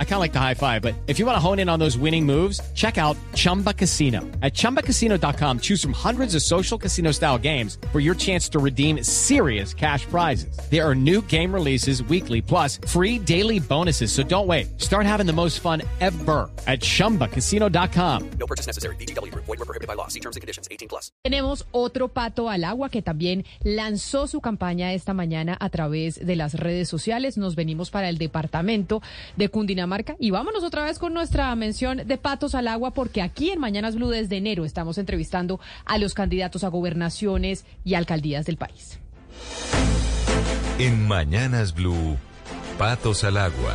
I kind of like the high five, but if you want to hone in on those winning moves, check out Chumba Casino. At ChumbaCasino.com, choose from hundreds of social casino style games for your chance to redeem serious cash prizes. There are new game releases weekly, plus free daily bonuses. So don't wait. Start having the most fun ever at ChumbaCasino.com. No purchase necessary. BGW. Void were prohibited by law. See terms and conditions. 18 plus. Tenemos otro pato al agua que también lanzó su campaña esta mañana a través de las redes sociales nos venimos para el departamento de Cundinamarca y vámonos otra vez con nuestra mención de patos al agua porque aquí en Mañanas Blue desde enero estamos entrevistando a los candidatos a gobernaciones y alcaldías del país. En Mañanas Blue, patos al agua.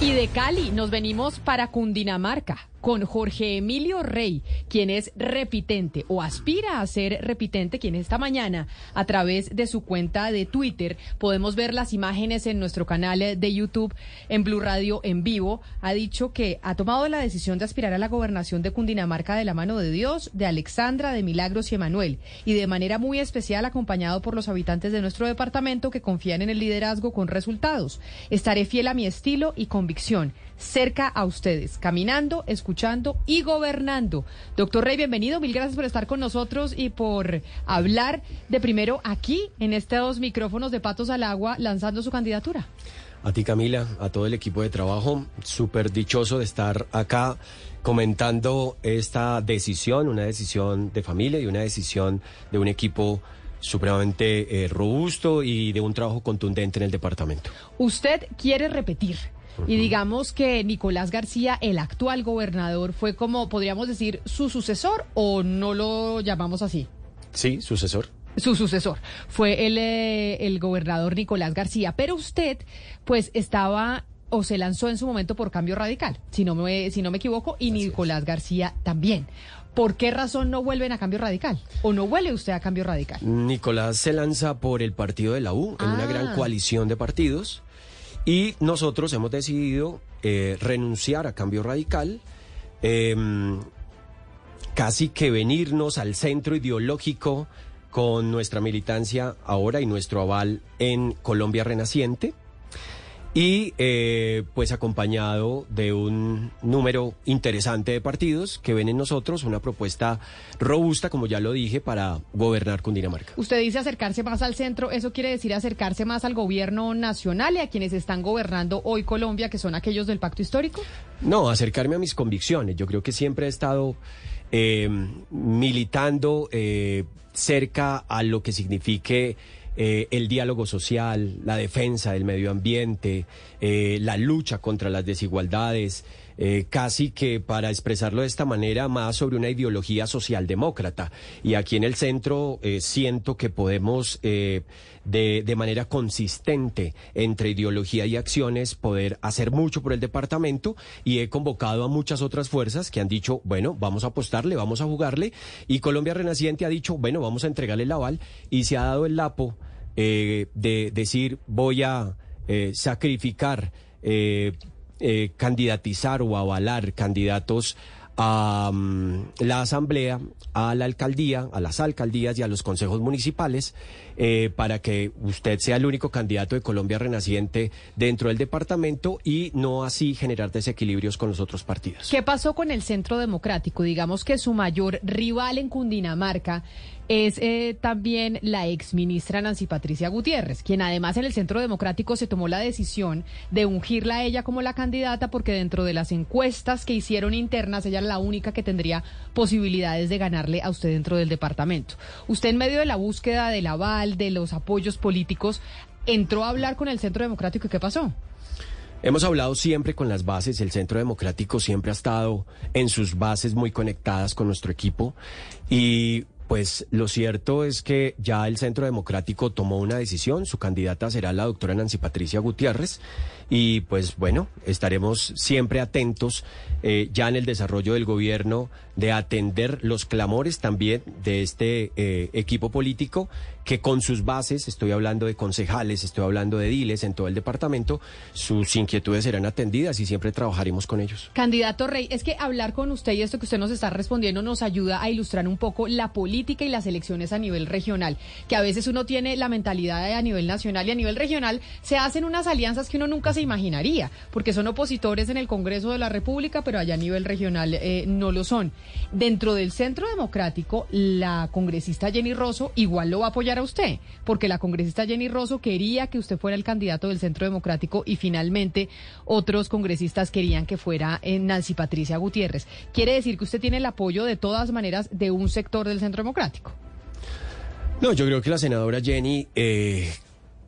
Y de Cali nos venimos para Cundinamarca con Jorge Emilio Rey, quien es repitente o aspira a ser repitente, quien esta mañana a través de su cuenta de Twitter. Podemos ver las imágenes en nuestro canal de YouTube en Blue Radio en vivo, ha dicho que ha tomado la decisión de aspirar a la gobernación de Cundinamarca de la mano de Dios, de Alexandra, de Milagros y Emanuel, y de manera muy especial acompañado por los habitantes de nuestro departamento que confían en el liderazgo con resultados. Estaré fiel a mi estilo y convicción cerca a ustedes, caminando, escuchando y gobernando. Doctor Rey, bienvenido. Mil gracias por estar con nosotros y por hablar de primero aquí, en estos micrófonos de Patos al Agua, lanzando su candidatura. A ti, Camila, a todo el equipo de trabajo, súper dichoso de estar acá comentando esta decisión, una decisión de familia y una decisión de un equipo supremamente eh, robusto y de un trabajo contundente en el departamento. Usted quiere repetir y digamos que Nicolás García, el actual gobernador, fue como, podríamos decir, su sucesor o no lo llamamos así. Sí, sucesor. Su sucesor fue el, eh, el gobernador Nicolás García, pero usted pues estaba o se lanzó en su momento por cambio radical, si no me, si no me equivoco, y Nicolás García también. ¿Por qué razón no vuelven a cambio radical? ¿O no vuelve usted a cambio radical? Nicolás se lanza por el partido de la U, en una Ah. gran coalición de partidos. Y nosotros hemos decidido eh, renunciar a cambio radical, em, casi que venirnos al centro ideológico con nuestra militancia ahora y nuestro aval en Colombia Renaciente. Y eh, pues acompañado de un número interesante de partidos que ven en nosotros una propuesta robusta, como ya lo dije, para gobernar Cundinamarca. Usted dice acercarse más al centro, eso quiere decir acercarse más al gobierno nacional y a quienes están gobernando hoy Colombia, que son aquellos del pacto histórico. No, acercarme a mis convicciones. Yo creo que siempre he estado eh, militando eh, cerca a lo que signifique eh, el diálogo social, la defensa del medio ambiente, eh, la lucha contra las desigualdades. Eh, casi que para expresarlo de esta manera, más sobre una ideología socialdemócrata. Y aquí en el centro eh, siento que podemos, eh, de, de manera consistente entre ideología y acciones, poder hacer mucho por el departamento. Y he convocado a muchas otras fuerzas que han dicho, bueno, vamos a apostarle, vamos a jugarle. Y Colombia Renaciente ha dicho, bueno, vamos a entregarle el aval. Y se ha dado el lapo de decir, voy a sacrificar. Eh, candidatizar o avalar candidatos a mm, la asamblea, a la alcaldía, a las alcaldías y a los consejos municipales eh, para que usted sea el único candidato de Colombia Renaciente dentro del departamento y no así generar desequilibrios con los otros partidos. ¿Qué pasó con el Centro Democrático? Digamos que su mayor rival en Cundinamarca es eh, también la ex ministra Nancy Patricia Gutiérrez, quien además en el Centro Democrático se tomó la decisión de ungirla a ella como la candidata porque dentro de las encuestas que hicieron internas ella era la única que tendría posibilidades de ganarle a usted dentro del departamento. Usted en medio de la búsqueda del aval, de los apoyos políticos, entró a hablar con el Centro Democrático y ¿qué pasó? Hemos hablado siempre con las bases, el Centro Democrático siempre ha estado en sus bases muy conectadas con nuestro equipo y pues lo cierto es que ya el Centro Democrático tomó una decisión, su candidata será la doctora Nancy Patricia Gutiérrez. Y pues bueno, estaremos siempre atentos eh, ya en el desarrollo del gobierno de atender los clamores también de este eh, equipo político que con sus bases, estoy hablando de concejales, estoy hablando de diles en todo el departamento, sus inquietudes serán atendidas y siempre trabajaremos con ellos. Candidato Rey, es que hablar con usted y esto que usted nos está respondiendo nos ayuda a ilustrar un poco la política y las elecciones a nivel regional, que a veces uno tiene la mentalidad a nivel nacional y a nivel regional se hacen unas alianzas que uno nunca se imaginaría, porque son opositores en el Congreso de la República, pero allá a nivel regional eh, no lo son. Dentro del Centro Democrático, la congresista Jenny Rosso igual lo va a apoyar a usted, porque la congresista Jenny Rosso quería que usted fuera el candidato del Centro Democrático y finalmente otros congresistas querían que fuera eh, Nancy Patricia Gutiérrez. Quiere decir que usted tiene el apoyo de todas maneras de un sector del Centro Democrático. No, yo creo que la senadora Jenny, eh,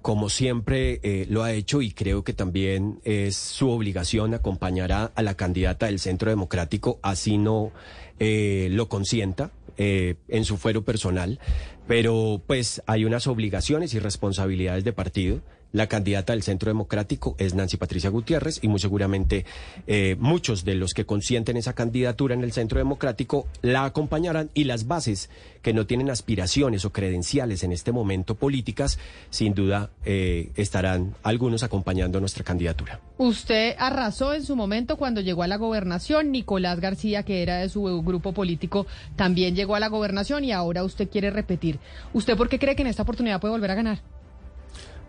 como siempre eh, lo ha hecho y creo que también es su obligación acompañar a, la candidata del Centro Democrático, así no lo consienta eh, en su fuero personal, pero pues hay unas obligaciones y responsabilidades de partido. La candidata del Centro Democrático es Nancy Patricia Gutiérrez y muy seguramente eh, muchos de los que consienten esa candidatura en el Centro Democrático la acompañarán y las bases que no tienen aspiraciones o credenciales en este momento políticas, sin duda eh, estarán algunos acompañando nuestra candidatura. Usted arrasó en su momento cuando llegó a la gobernación. Nicolás García, que era de su grupo político, también llegó a la gobernación y ahora usted quiere repetir. ¿Usted por qué cree que en esta oportunidad puede volver a ganar?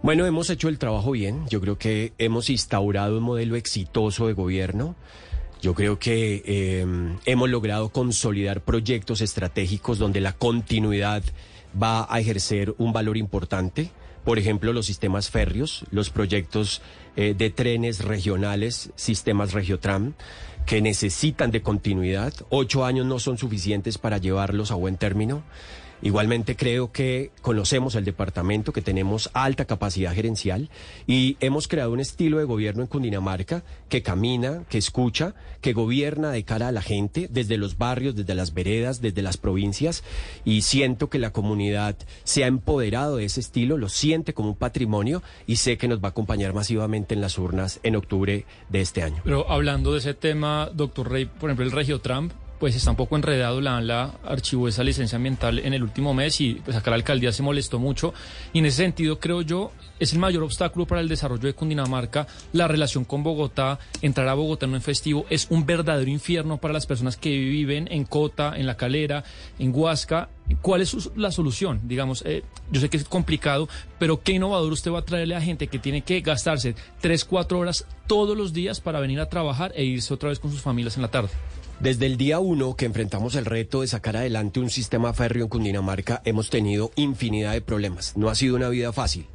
Bueno, hemos hecho el trabajo bien. Yo creo que hemos instaurado un modelo exitoso de gobierno. Yo creo que eh, hemos logrado consolidar proyectos estratégicos donde la continuidad va a ejercer un valor importante. Por ejemplo, los sistemas férreos, los proyectos eh, de trenes regionales, sistemas Regiotram, que necesitan de continuidad. Ocho años no son suficientes para llevarlos a buen término. Igualmente creo que conocemos el departamento, que tenemos alta capacidad gerencial y hemos creado un estilo de gobierno en Cundinamarca que camina, que escucha, que gobierna de cara a la gente, desde los barrios, desde las veredas, desde las provincias y siento que la comunidad se ha empoderado de ese estilo, lo siente como un patrimonio y sé que nos va a acompañar masivamente en las urnas en octubre de este año. Pero hablando de ese tema, doctor Rey, por ejemplo, el Regio Trump pues está un poco enredado, la ANLA archivó esa licencia ambiental en el último mes y pues acá la alcaldía se molestó mucho y en ese sentido creo yo es el mayor obstáculo para el desarrollo de Cundinamarca, la relación con Bogotá, entrar a Bogotá en un festivo es un verdadero infierno para las personas que viven en Cota, en La Calera, en Huasca. ¿Cuál es su- la solución? Digamos, eh, yo sé que es complicado, pero ¿qué innovador usted va a traerle a gente que tiene que gastarse tres, cuatro horas todos los días para venir a trabajar e irse otra vez con sus familias en la tarde? Desde el día uno que enfrentamos el reto de sacar adelante un sistema férreo en Cundinamarca, hemos tenido infinidad de problemas. No ha sido una vida fácil.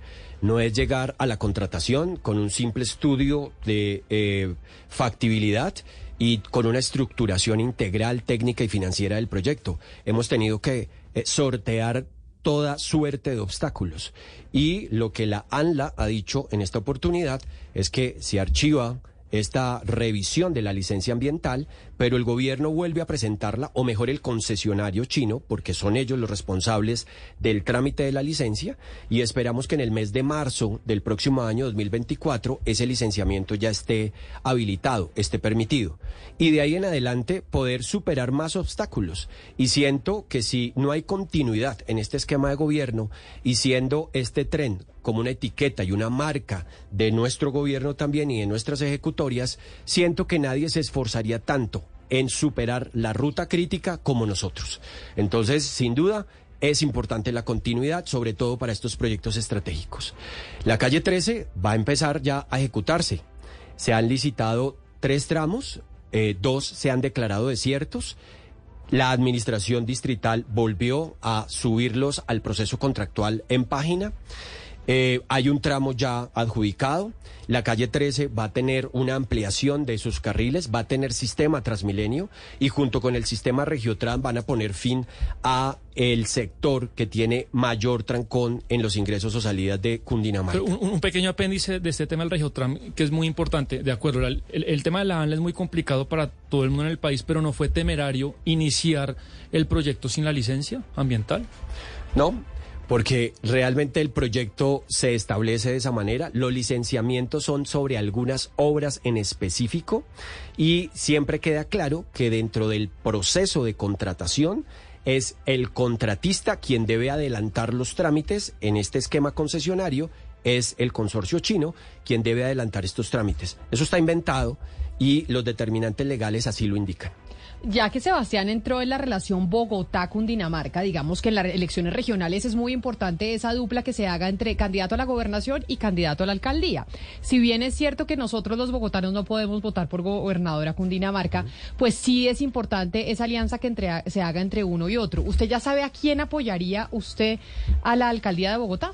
No es llegar a la contratación con un simple estudio de eh, factibilidad y con una estructuración integral, técnica y financiera del proyecto. Hemos tenido que eh, sortear toda suerte de obstáculos. Y lo que la ANLA ha dicho en esta oportunidad es que se archiva esta revisión de la licencia ambiental, pero el gobierno vuelve a presentarla, o mejor el concesionario chino, porque son ellos los responsables del trámite de la licencia, y esperamos que en el mes de marzo del próximo año 2024 ese licenciamiento ya esté habilitado, esté permitido. Y de ahí en adelante poder superar más obstáculos. Y siento que si no hay continuidad en este esquema de gobierno, y siendo este tren como una etiqueta y una marca de nuestro gobierno también y de nuestras ejecutorias, siento que nadie se esforzaría tanto en superar la ruta crítica como nosotros. Entonces, sin duda, es importante la continuidad, sobre todo para estos proyectos estratégicos. La calle 13 va a empezar ya a ejecutarse. Se han licitado tres tramos, eh, dos se han declarado desiertos. La administración distrital volvió a subirlos al proceso contractual en página. Eh, hay un tramo ya adjudicado. La calle 13 va a tener una ampliación de sus carriles, va a tener sistema Transmilenio y junto con el sistema Regiotran van a poner fin a el sector que tiene mayor trancón en los ingresos o salidas de Cundinamarca. Pero un, un pequeño apéndice de este tema del Regiotram, que es muy importante, de acuerdo, el- el tema de la ANLA es muy complicado para todo el mundo en el país, pero no fue temerario iniciar el proyecto sin la licencia ambiental. No, porque realmente el proyecto se establece de esa manera. Los licenciamientos son sobre algunas obras en específico y siempre queda claro que dentro del proceso de contratación es el contratista quien debe adelantar los trámites en este esquema concesionario, es el consorcio chino quien debe adelantar estos trámites. Eso está inventado y los determinantes legales así lo indican. Ya que Sebastián entró en la relación Bogotá-Cundinamarca, digamos que en las elecciones regionales es muy importante esa dupla que se haga entre candidato a la gobernación y candidato a la alcaldía. Si bien es cierto que nosotros los bogotanos no podemos votar por gobernadora Cundinamarca, pues sí es importante esa alianza que entre- se haga entre uno y otro. ¿Usted ya sabe a quién apoyaría usted a la alcaldía de Bogotá?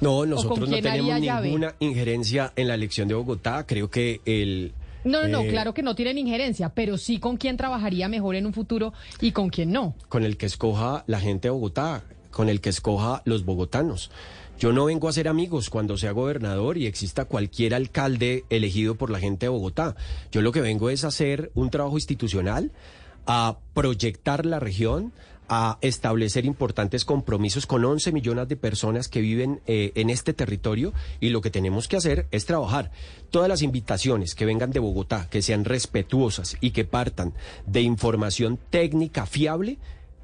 No, nosotros no tenemos llave? ninguna injerencia en la elección de Bogotá. Creo que el... No, no, no, eh, claro que no tienen injerencia, pero sí con quién trabajaría mejor en un futuro y con quién no. con el que escoja la gente de Bogotá, con el que escoja los bogotanos. Yo no vengo a ser amigos cuando sea gobernador y exista cualquier alcalde elegido por la gente de Bogotá. Yo lo que vengo es a hacer un trabajo institucional, a proyectar la región, a establecer importantes compromisos con 11 millones de personas que viven eh, en este territorio y lo que tenemos que hacer es trabajar. Todas las invitaciones que vengan de Bogotá, que sean respetuosas y que partan de información técnica fiable,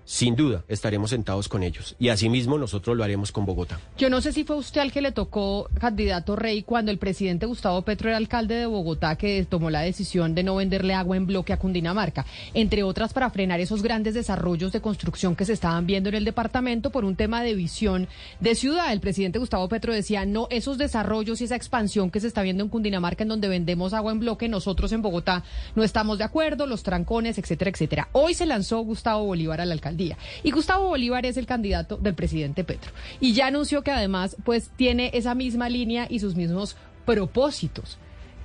sin duda estaremos sentados con ellos. Y asimismo nosotros lo haremos con Bogotá. Yo no sé si fue usted al que le tocó candidato rey cuando el presidente Gustavo Petro era alcalde de Bogotá que tomó la decisión de no venderle agua en bloque a Cundinamarca, entre otras para frenar esos grandes desarrollos de construcción que se estaban viendo en el departamento por un tema de visión de ciudad. El presidente Gustavo Petro decía, no, esos desarrollos y esa expansión que se está viendo en Cundinamarca en donde vendemos agua en bloque, nosotros en Bogotá no estamos de acuerdo, los trancones, etcétera, etcétera. Hoy se lanzó Gustavo Bolívar a la alcaldía y Gustavo Bolívar es el candidato del presidente Petro y ya anunció que además pues tiene esa misma línea y sus mismos propósitos.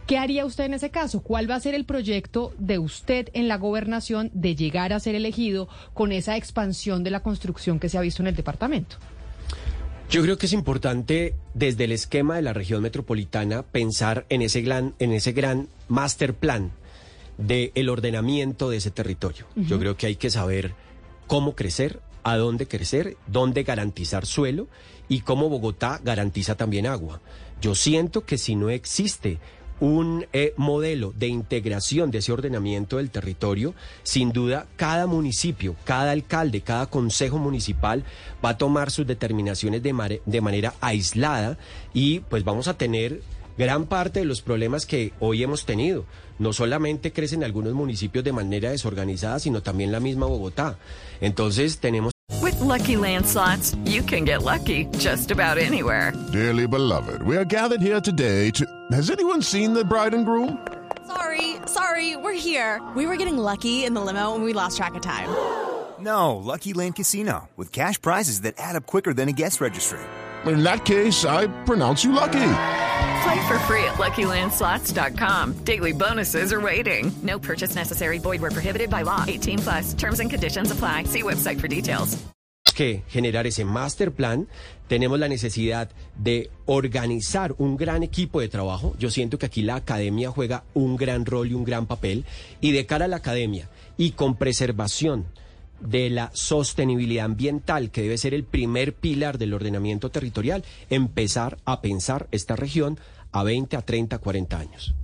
¿Qué haría usted en ese caso? ¿Cuál va a ser el proyecto de usted en la gobernación de llegar a ser elegido con esa expansión de la construcción que se ha visto en el departamento? Yo creo que es importante desde el esquema de la región metropolitana pensar en ese gran, en ese gran master plan del ordenamiento de ese territorio. Yo creo que hay que saber cómo crecer, a dónde crecer, dónde garantizar suelo y cómo Bogotá garantiza también agua. Yo siento que si no existe un eh, modelo de integración de ese ordenamiento del territorio, sin duda cada municipio, cada alcalde, cada consejo municipal va a tomar sus determinaciones de, manera aislada y pues vamos a tener gran parte de los problemas que hoy hemos tenido. No solamente crecen algunos municipios de manera desorganizada, sino también la misma Bogotá. Entonces tenemos With Lucky Land slots, you can get lucky just about anywhere. Dearly beloved, we are gathered here today to. Has anyone seen the bride and groom? Sorry, sorry, we're here. We were getting lucky in the limo and we lost track of time. No, Lucky Land Casino, with cash prizes that add up quicker than a guest registry. In that case, I pronounce you lucky. Play for free at LuckyLandSlots.com. Daily bonuses are waiting. No purchase necessary. Void prohibited by law. 18 plus. Terms and conditions apply. See website for details. que generar ese master plan, tenemos la necesidad de organizar un gran equipo de trabajo. Yo siento que aquí la academia juega un gran rol y un gran papel. Y de cara a la academia y con preservación de la sostenibilidad ambiental, que debe ser el primer pilar del ordenamiento territorial, empezar a pensar esta región a 20, a 30, 40 años.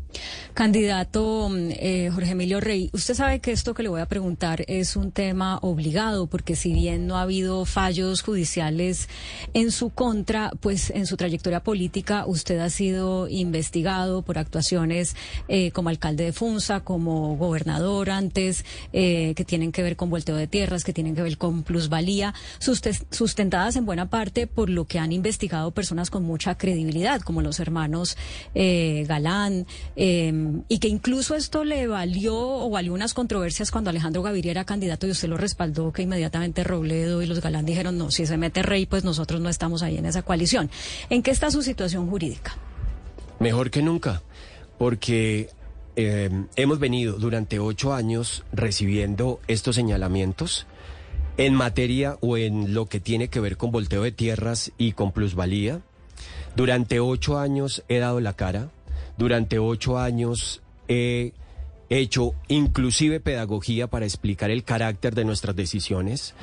Candidato mm, eh, Jorge Emilio Rey, usted sabe que esto que le voy a preguntar es un tema obligado, porque si bien no ha habido fallos judiciales en su contra, pues en su trayectoria política usted ha sido investigado por actuaciones eh, como alcalde de Funza, como gobernador antes, eh, que tienen que ver con volteo de tierras, que tienen que ver con plusvalía, suste- sustentadas en buena parte por lo que han investigado personas con mucha credibilidad, como los hermanos eh, Galán, eh, y que incluso esto le valió o valió unas controversias cuando Alejandro Gaviria era candidato y usted lo respaldó, que inmediatamente Robledo y los Galán dijeron, no, si se mete Rey, pues nosotros no estamos ahí en esa coalición. ¿En qué está su situación jurídica? Mejor que nunca, porque eh, hemos venido durante ocho años recibiendo estos señalamientos en materia o en lo que tiene que ver con volteo de tierras y con plusvalía. Durante ocho años he dado la cara, durante ocho años he hecho inclusive pedagogía para explicar el carácter de nuestras decisiones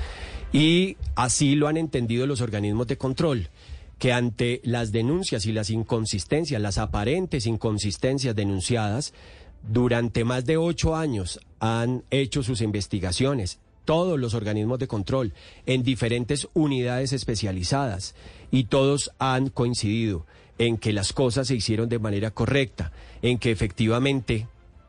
y así lo han entendido los organismos de control que ante las denuncias y las inconsistencias, las aparentes inconsistencias denunciadas, durante más de ocho años han hecho sus investigaciones, todos los organismos de control, en diferentes unidades especializadas, y todos han coincidido en que las cosas se hicieron de manera correcta, en que efectivamente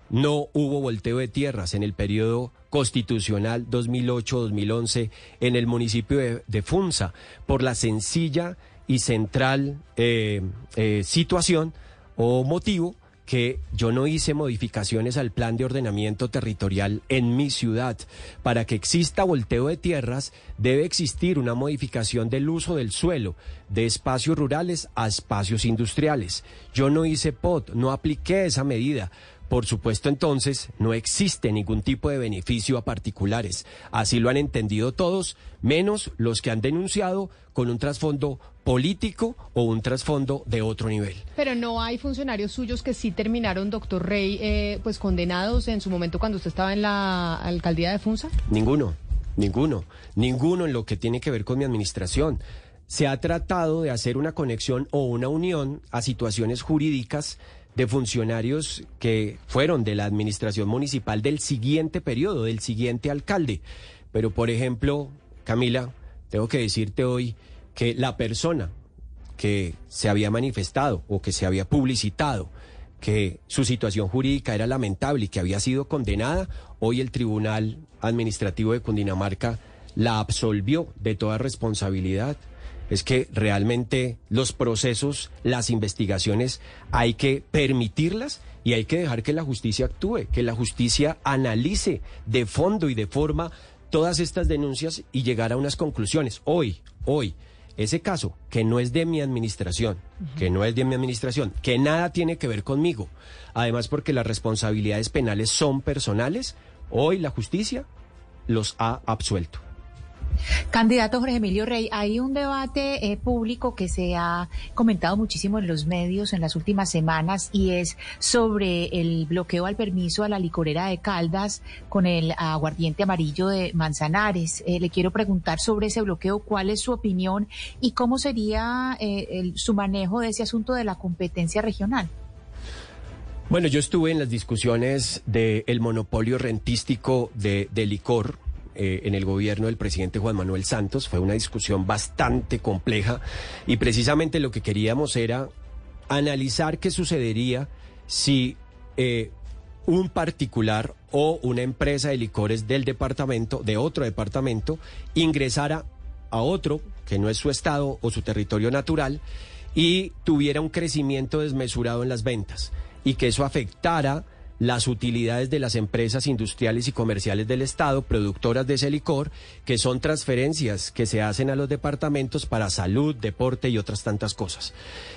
no hubo volteo de tierras en el periodo constitucional 2008-2011 en el municipio de, Funza, por la sencilla y central eh, eh, situación o motivo que yo no hice modificaciones al plan de ordenamiento territorial en mi ciudad. Para que exista volteo de tierras, debe existir una modificación del uso del suelo, de espacios rurales a espacios industriales. Yo no hice POT, no apliqué esa medida. Por supuesto, entonces, no existe ningún tipo de beneficio a particulares. Así lo han entendido todos, menos los que han denunciado con un trasfondo político o un trasfondo de otro nivel. Pero no hay funcionarios suyos que sí terminaron, doctor Rey, eh, pues condenados en su momento cuando usted estaba en la alcaldía de Funza. Ninguno, ninguno, ninguno en lo que tiene que ver con mi administración. Se ha tratado de hacer una conexión o una unión a situaciones jurídicas de funcionarios que fueron de la administración municipal del siguiente periodo, del siguiente alcalde. Pero, por ejemplo, Camila, tengo que decirte hoy que la persona que se había manifestado o que se había publicitado que su situación jurídica era lamentable y que había sido condenada, hoy el Tribunal Administrativo de Cundinamarca la absolvió de toda responsabilidad es que realmente los procesos, las investigaciones, hay que permitirlas y hay que dejar que la justicia actúe, que la justicia analice de fondo y de forma todas estas denuncias y llegar a unas conclusiones. Hoy, hoy, ese caso, que no es de mi administración, que no es de mi administración, que nada tiene que ver conmigo, además porque las responsabilidades penales son personales, hoy la justicia los ha absuelto. Candidato Jorge Emilio Rey, hay un debate eh, público que se ha comentado muchísimo en los medios en las últimas semanas y es sobre el bloqueo al permiso a la licorera de Caldas con el aguardiente amarillo de Manzanares. Eh, le quiero preguntar sobre ese bloqueo, cuál es su opinión y cómo sería eh, su manejo de ese asunto de la competencia regional. Bueno, yo estuve en las discusiones del monopolio rentístico de, de licor eh, en el gobierno del presidente Juan Manuel Santos. Fue una discusión bastante compleja y precisamente lo que queríamos era analizar qué sucedería si eh, un particular o una empresa de licores del departamento, de otro departamento, ingresara a otro que no es su estado o su territorio natural y tuviera un crecimiento desmesurado en las ventas y que eso afectara las utilidades de las empresas industriales y comerciales del Estado, productoras de ese licor, que son transferencias que se hacen a los departamentos para salud, deporte y otras tantas cosas.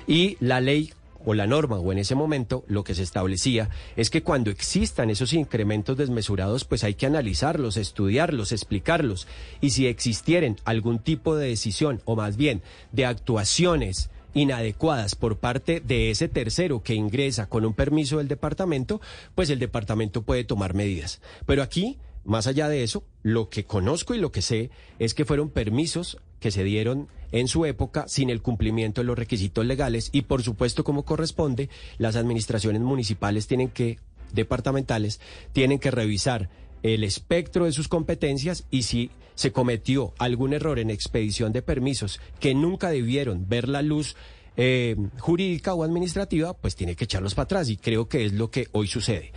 Y la ley o la norma o en ese momento lo que se establecía es que cuando existan esos incrementos desmesurados pues hay que analizarlos, estudiarlos, explicarlos y si existieren algún tipo de decisión o más bien de actuaciones inadecuadas por parte de ese tercero que ingresa con un permiso del departamento, pues el departamento puede tomar medidas. Pero aquí, más allá de eso, lo que conozco y lo que sé es que fueron permisos que se dieron en su época sin el cumplimiento de los requisitos legales y por supuesto como corresponde, las administraciones municipales tienen que, departamentales, tienen que revisar el espectro de sus competencias y si se cometió algún error en expedición de permisos que nunca debieron ver la luz eh, jurídica o administrativa, pues tiene que echarlos para atrás y creo que es lo que hoy sucede.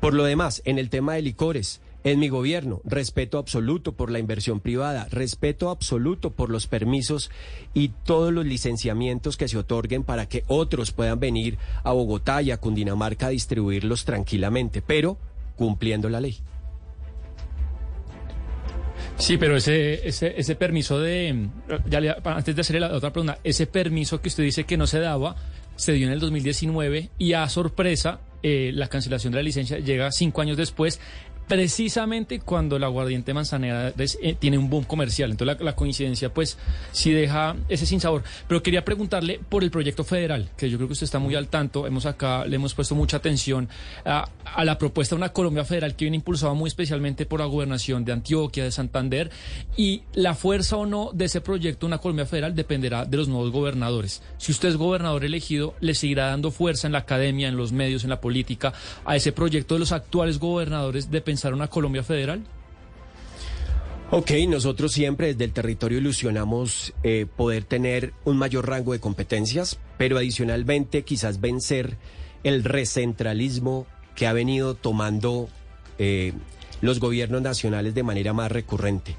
Por lo demás, en el tema de licores, en mi gobierno, respeto absoluto por la inversión privada, respeto absoluto por los permisos y todos los licenciamientos que se otorguen para que otros puedan venir a Bogotá y a Cundinamarca a distribuirlos tranquilamente, pero cumpliendo la ley. Sí, pero ese, ese, ese permiso de, ya antes de hacerle la otra pregunta, ese permiso que usted dice que no se daba, se dio en el 2019 y a sorpresa, eh, la cancelación de la licencia llega cinco años después precisamente cuando la aguardiente manzanera eh, tiene un boom comercial. Entonces la, coincidencia pues sí deja ese sinsabor. Pero quería preguntarle por el proyecto federal, que yo creo que usted está muy al tanto. Hemos acá, le hemos puesto mucha atención a, a la propuesta de una Colombia federal que viene impulsada muy especialmente por la gobernación de Antioquia, de Santander. Y la fuerza o no de ese proyecto, una Colombia federal, dependerá de los nuevos gobernadores. Si usted es gobernador elegido, le seguirá dando fuerza en la academia, en los medios, en la política, a ese proyecto de los actuales gobernadores de pensar una Colombia federal? Ok, nosotros siempre desde el territorio ilusionamos eh, poder tener un mayor rango de competencias, pero adicionalmente quizás vencer el recentralismo que ha venido tomando eh, los gobiernos nacionales de manera más recurrente.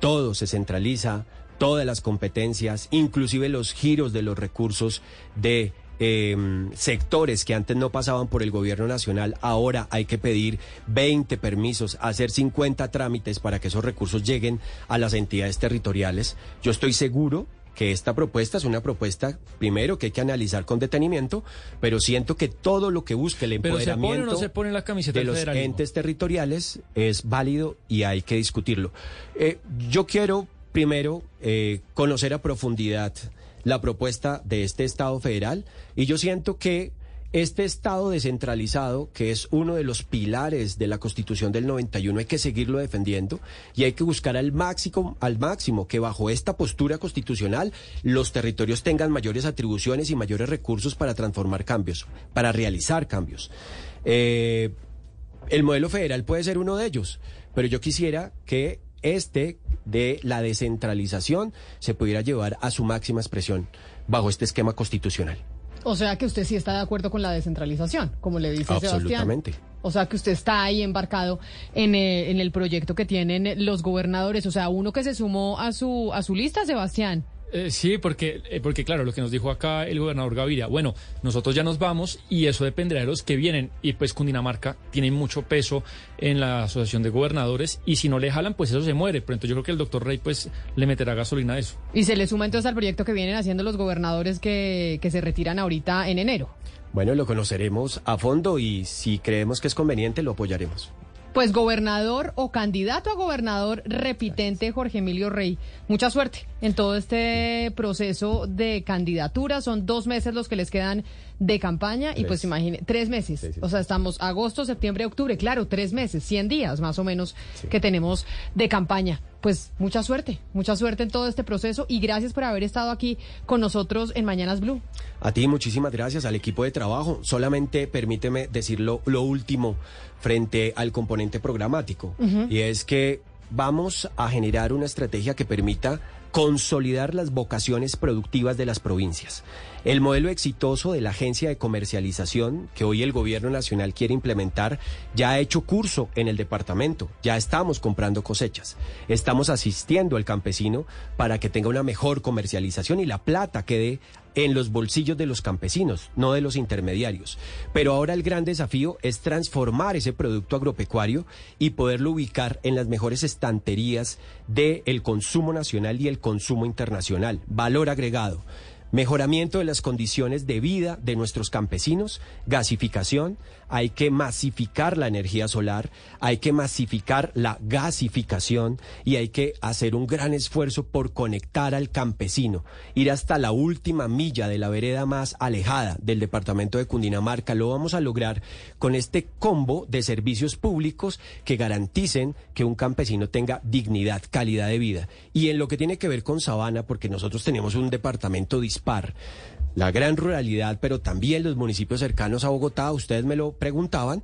Todo se centraliza, todas las competencias, inclusive los giros de los recursos de eh, sectores que antes no pasaban por el gobierno nacional, ahora hay que pedir 20 permisos, hacer 50 trámites para que esos recursos lleguen a las entidades territoriales. Yo estoy seguro que esta propuesta es una propuesta, primero, que hay que analizar con detenimiento, pero siento que todo lo que busque el empoderamiento no se pone la camiseta de los entes territoriales es válido y hay que discutirlo. Eh, yo quiero primero eh, conocer a profundidad la propuesta de este Estado federal y yo siento que este Estado descentralizado, que es uno de los pilares de la Constitución del 91, hay que seguirlo defendiendo y hay que buscar al máximo, al máximo que bajo esta postura constitucional los territorios tengan mayores atribuciones y mayores recursos para transformar cambios, para realizar cambios. Eh, el modelo federal puede ser uno de ellos, pero yo quisiera que este de la descentralización se pudiera llevar a su máxima expresión bajo este esquema constitucional. O sea que usted sí está de acuerdo con la descentralización, como le dice Absolutamente. Sebastián. O sea que usted está ahí embarcado en, eh, en el proyecto que tienen los gobernadores. O sea, uno que se sumó a su, a su lista, Sebastián. Eh, sí, porque, eh, porque claro, lo que nos dijo acá el gobernador Gaviria, bueno, nosotros ya nos vamos y eso dependerá de los que vienen. Y pues Cundinamarca tiene mucho peso en la asociación de gobernadores y si no le jalan, pues eso se muere. Pero entonces yo creo que el doctor Rey pues le meterá gasolina a eso. Y se le suma entonces al proyecto que vienen haciendo los gobernadores que, que se retiran ahorita en enero. Bueno, lo conoceremos a fondo y si creemos que es conveniente lo apoyaremos. Pues gobernador o candidato a gobernador repitente Jorge Emilio Rey. Mucha suerte en todo este proceso de candidatura. Son dos meses los que les quedan de campaña y pues imagine, tres meses. Sí, sí, O sea, estamos agosto, septiembre, octubre, claro, tres meses, 100 días más o menos que tenemos de campaña. Pues mucha suerte, mucha suerte en todo este proceso y gracias por haber estado aquí con nosotros en Mañanas Blue. A ti muchísimas gracias, al equipo de trabajo. Solamente permíteme decir lo, último frente al componente programático. Y es que vamos a generar una estrategia que permita consolidar las vocaciones productivas de las provincias. El modelo exitoso de la agencia de comercialización que hoy el gobierno nacional quiere implementar ya ha hecho curso en el departamento, ya estamos comprando cosechas, estamos asistiendo al campesino para que tenga una mejor comercialización y la plata quede en los bolsillos de los campesinos, no de los intermediarios. Pero ahora el gran desafío es transformar ese producto agropecuario y poderlo ubicar en las mejores estanterías del consumo nacional y el consumo internacional. Valor agregado. Mejoramiento de las condiciones de vida de nuestros campesinos, gasificación, hay que masificar la energía solar, hay que masificar la gasificación y hay que hacer un gran esfuerzo por conectar al campesino, ir hasta la última milla de la vereda más alejada del departamento de Cundinamarca. Lo vamos a lograr con este combo de servicios públicos que garanticen que un campesino tenga dignidad, calidad de vida. Y en lo que tiene que ver con Sabana, porque nosotros tenemos un departamento la gran ruralidad, pero también los municipios cercanos a Bogotá, ustedes me lo preguntaban,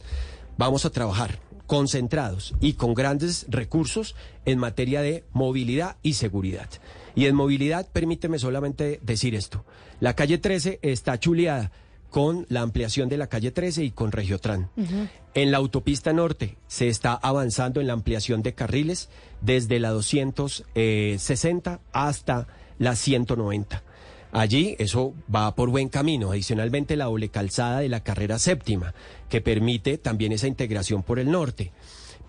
vamos a trabajar concentrados y con grandes recursos en materia de movilidad y seguridad. Y en movilidad, permíteme solamente decir esto, la calle 13 está chuleada con la ampliación de la calle 13 y con Regiotran. En la autopista norte se está avanzando en la ampliación de carriles desde la 260 hasta la 190. Allí eso va por buen camino. Adicionalmente la doble calzada de la carrera séptima, que permite también esa integración por el norte.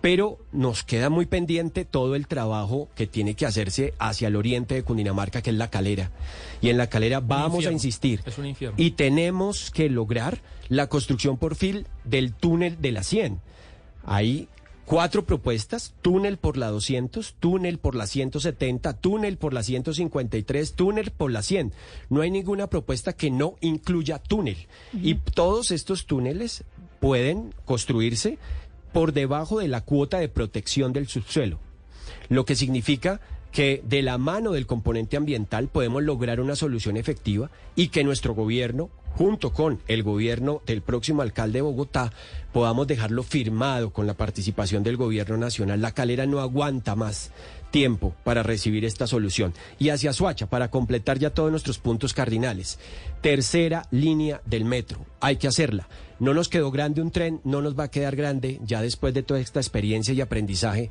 Pero nos queda muy pendiente todo el trabajo que tiene que hacerse hacia el oriente de Cundinamarca, que es la calera. Y en la calera vamos a insistir. Es un infierno. Y tenemos que lograr la construcción por fin del túnel de la 100. Hay cuatro propuestas, túnel por la 200, túnel por la 170, túnel por la 153, túnel por la 100. No hay ninguna propuesta que no incluya túnel. Y todos estos túneles pueden construirse por debajo de la cuota de protección del subsuelo lo que significa que de la mano del componente ambiental podemos lograr una solución efectiva y que nuestro gobierno, junto con el gobierno del próximo alcalde de Bogotá, podamos dejarlo firmado con la participación del gobierno nacional. La calera no aguanta más. tiempo para recibir esta solución. Y hacia Suacha, para completar ya todos nuestros puntos cardinales. Tercera línea del metro, hay que hacerla. No nos quedó grande un tren, no nos va a quedar grande ya después de toda esta experiencia y aprendizaje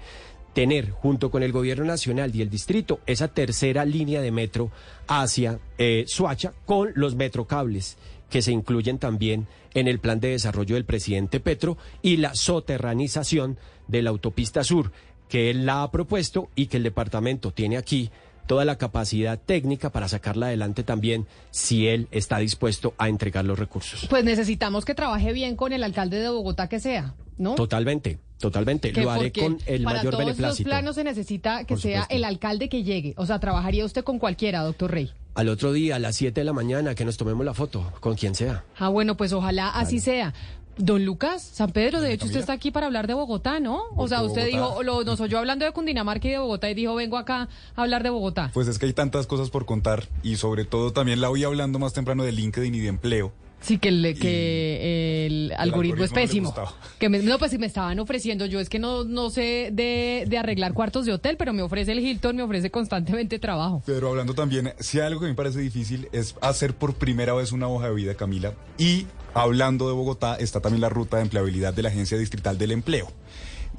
tener junto con el gobierno nacional y el distrito esa tercera línea de metro hacia eh, Suacha con los metrocables que se incluyen también en el plan de desarrollo del presidente Petro y la soterranización de la autopista sur que él la ha propuesto y que el departamento tiene aquí toda la capacidad técnica para sacarla adelante también si él está dispuesto a entregar los recursos. Pues necesitamos que trabaje bien con el alcalde de Bogotá que sea, ¿no? Totalmente, totalmente. Lo haré con el para mayor todos los planos se necesita que sea el alcalde que llegue. O sea, trabajaría usted con cualquiera, doctor Rey. Al otro día, a las 7 de la mañana, que nos tomemos la foto, con quien sea. Ah, bueno, pues ojalá así sea. Don Lucas, San Pedro, de hecho usted está aquí para hablar de Bogotá, ¿no? O sea, usted dijo, lo, nos oyó hablando de Cundinamarca y de Bogotá y dijo, vengo acá a hablar de Bogotá. Pues es que hay tantas cosas por contar y sobre todo también la oí hablando más temprano de LinkedIn y de empleo. Sí, que el, que el algoritmo, es algoritmo le pésimo. que me, no, pues si me estaban ofreciendo, yo es que no, no sé de, de arreglar cuartos de hotel, pero me ofrece el Hilton, me ofrece constantemente trabajo. Pero hablando también, si hay algo que me parece difícil es hacer por primera vez una hoja de vida, Camila. Y hablando de Bogotá, está también la ruta de empleabilidad de la Agencia Distrital del Empleo.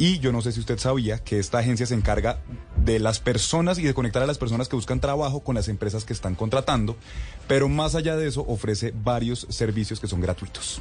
Y yo no sé si usted sabía que esta agencia se encarga de las personas y de conectar a las personas que buscan trabajo con las empresas que están contratando, pero más allá de eso ofrece varios servicios que son gratuitos.